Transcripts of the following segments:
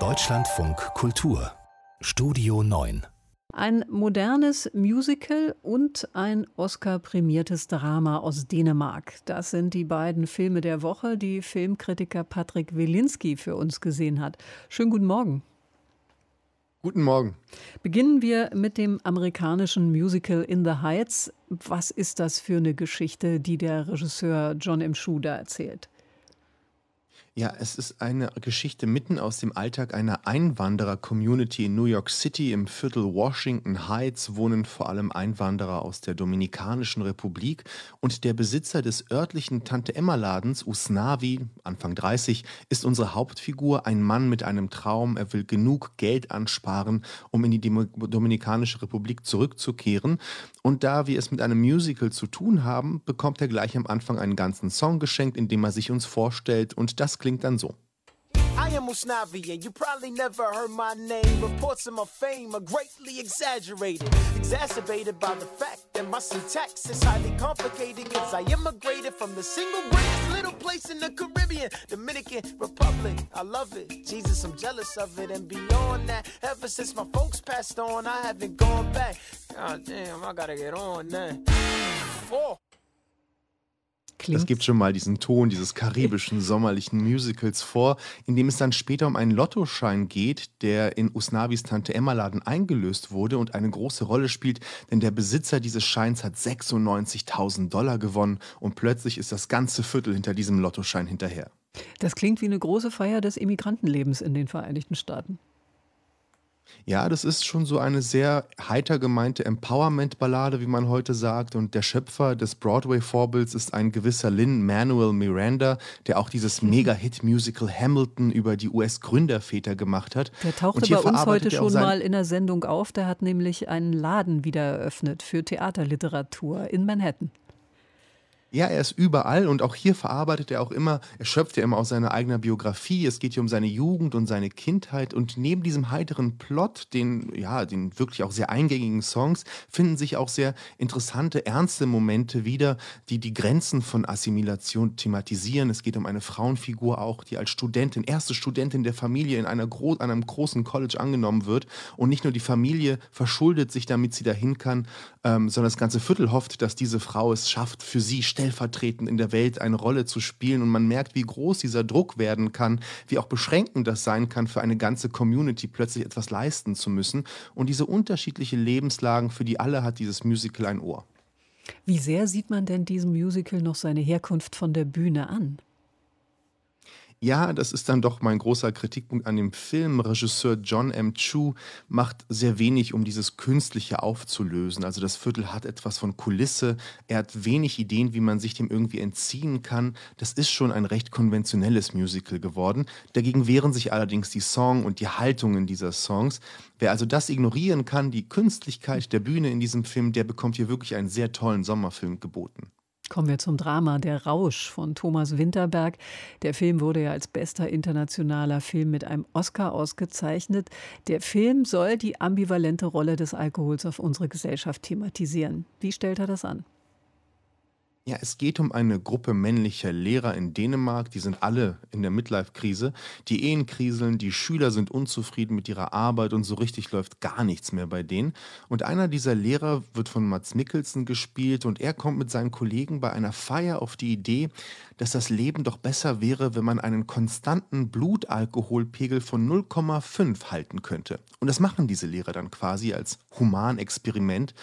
Deutschlandfunk Kultur Studio 9 ein modernes Musical und ein Oscar-prämiertes Drama aus Dänemark. Das sind die beiden Filme der Woche, die Filmkritiker Patrick Wilinski für uns gesehen hat. Schönen guten Morgen. Guten Morgen. Beginnen wir mit dem amerikanischen Musical In the Heights. Was ist das für eine Geschichte, die der Regisseur John M. Schuh da erzählt? Ja, es ist eine Geschichte mitten aus dem Alltag einer Einwanderer-Community in New York City. Im Viertel Washington Heights wohnen vor allem Einwanderer aus der Dominikanischen Republik. Und der Besitzer des örtlichen Tante-Emma-Ladens, Usnavi, Anfang 30, ist unsere Hauptfigur. Ein Mann mit einem Traum. Er will genug Geld ansparen, um in die Dominikanische Republik zurückzukehren. Und da wir es mit einem Musical zu tun haben, bekommt er gleich am Anfang einen ganzen Song geschenkt, in dem er sich uns vorstellt. Und das klingt dann so. I am Usnavi, and you probably never heard my name. Reports of my fame are greatly exaggerated, exacerbated by the fact that my syntax is highly complicated. As I immigrated from the single greatest little place in the Caribbean, Dominican Republic. I love it. Jesus, I'm jealous of it. And beyond that, ever since my folks passed on, I haven't gone back. God damn, I gotta get on that. Oh. Klingt. Das gibt schon mal diesen Ton dieses karibischen sommerlichen Musicals vor, in dem es dann später um einen Lottoschein geht, der in Usnavis Tante Emma Laden eingelöst wurde und eine große Rolle spielt, denn der Besitzer dieses Scheins hat 96.000 Dollar gewonnen und plötzlich ist das ganze Viertel hinter diesem Lottoschein hinterher. Das klingt wie eine große Feier des Immigrantenlebens in den Vereinigten Staaten. Ja, das ist schon so eine sehr heiter gemeinte Empowerment-Ballade, wie man heute sagt. Und der Schöpfer des Broadway-Vorbilds ist ein gewisser Lin-Manuel Miranda, der auch dieses mhm. Mega-Hit-Musical Hamilton über die US-Gründerväter gemacht hat. Der tauchte bei uns heute schon mal in der Sendung auf. Der hat nämlich einen Laden wieder eröffnet für Theaterliteratur in Manhattan. Ja, er ist überall und auch hier verarbeitet er auch immer, er schöpft ja immer aus seiner eigenen Biografie. Es geht hier um seine Jugend und seine Kindheit und neben diesem heiteren Plot, den, ja, den wirklich auch sehr eingängigen Songs, finden sich auch sehr interessante, ernste Momente wieder, die die Grenzen von Assimilation thematisieren. Es geht um eine Frauenfigur auch, die als Studentin, erste Studentin der Familie in einer gro einem großen College angenommen wird und nicht nur die Familie verschuldet sich, damit sie dahin kann, ähm, sondern das ganze Viertel hofft, dass diese Frau es schafft, für sie stellvertretend in der Welt eine Rolle zu spielen. Und man merkt, wie groß dieser Druck werden kann, wie auch beschränkend das sein kann, für eine ganze Community plötzlich etwas leisten zu müssen. Und diese unterschiedlichen Lebenslagen, für die alle hat dieses Musical ein Ohr. Wie sehr sieht man denn diesem Musical noch seine Herkunft von der Bühne an? Ja, das ist dann doch mein großer Kritikpunkt an dem Film. Regisseur John M. Chu macht sehr wenig, um dieses Künstliche aufzulösen. Also das Viertel hat etwas von Kulisse. Er hat wenig Ideen, wie man sich dem irgendwie entziehen kann. Das ist schon ein recht konventionelles Musical geworden. Dagegen wehren sich allerdings die Song und die Haltungen dieser Songs. Wer also das ignorieren kann, die Künstlichkeit der Bühne in diesem Film, der bekommt hier wirklich einen sehr tollen Sommerfilm geboten. Kommen wir zum Drama Der Rausch von Thomas Winterberg. Der Film wurde ja als bester internationaler Film mit einem Oscar ausgezeichnet. Der Film soll die ambivalente Rolle des Alkohols auf unsere Gesellschaft thematisieren. Wie stellt er das an? Ja, es geht um eine Gruppe männlicher Lehrer in Dänemark, die sind alle in der Midlife-Krise. Die Ehen kriseln, die Schüler sind unzufrieden mit ihrer Arbeit und so richtig läuft gar nichts mehr bei denen. Und einer dieser Lehrer wird von Mats Mikkelsen gespielt und er kommt mit seinen Kollegen bei einer Feier auf die Idee, dass das Leben doch besser wäre, wenn man einen konstanten Blutalkoholpegel von 0,5 halten könnte. Und das machen diese Lehrer dann quasi als Humanexperiment.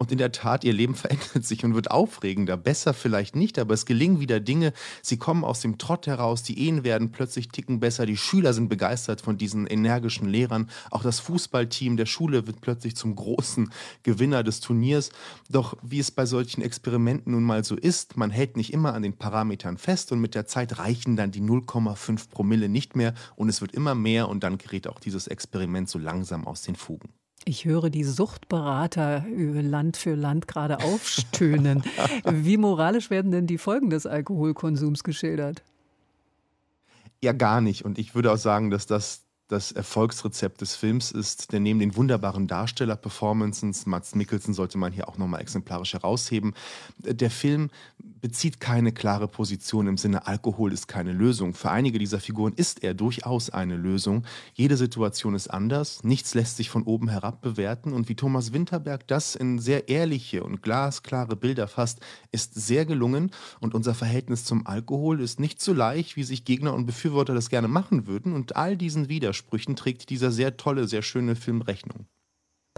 Und in der Tat, ihr Leben verändert sich und wird aufregender. Besser vielleicht nicht, aber es gelingen wieder Dinge. Sie kommen aus dem Trott heraus, die Ehen werden plötzlich ticken besser, die Schüler sind begeistert von diesen energischen Lehrern. Auch das Fußballteam der Schule wird plötzlich zum großen Gewinner des Turniers. Doch wie es bei solchen Experimenten nun mal so ist, man hält nicht immer an den Parametern fest und mit der Zeit reichen dann die 0,5 Promille nicht mehr und es wird immer mehr und dann gerät auch dieses Experiment so langsam aus den Fugen. Ich höre die Suchtberater Land für Land gerade aufstöhnen. Wie moralisch werden denn die Folgen des Alkoholkonsums geschildert? Ja, gar nicht. Und ich würde auch sagen, dass das das Erfolgsrezept des Films ist, denn neben den wunderbaren Darsteller-Performances, Mats Mikkelsen sollte man hier auch nochmal exemplarisch herausheben, der Film bezieht keine klare Position im Sinne Alkohol ist keine Lösung. Für einige dieser Figuren ist er durchaus eine Lösung. Jede Situation ist anders, nichts lässt sich von oben herab bewerten und wie Thomas Winterberg das in sehr ehrliche und glasklare Bilder fasst, ist sehr gelungen und unser Verhältnis zum Alkohol ist nicht so leicht, wie sich Gegner und Befürworter das gerne machen würden und all diesen Widersprüchen trägt dieser sehr tolle, sehr schöne Film Rechnung.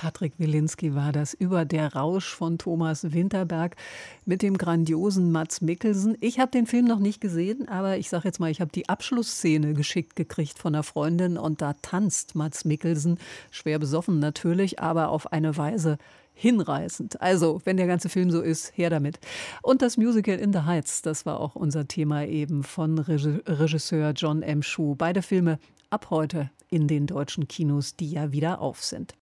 Patrick Wilinski war das über der Rausch von Thomas Winterberg mit dem grandiosen Mats Mikkelsen. Ich habe den Film noch nicht gesehen, aber ich sage jetzt mal, ich habe die Abschlussszene geschickt gekriegt von einer Freundin und da tanzt Mats Mikkelsen, schwer besoffen natürlich, aber auf eine Weise hinreißend. Also, wenn der ganze Film so ist, her damit. Und das Musical In the Heights, das war auch unser Thema eben von Regisseur John M. Schuh. Beide Filme ab heute in den deutschen Kinos, die ja wieder auf sind.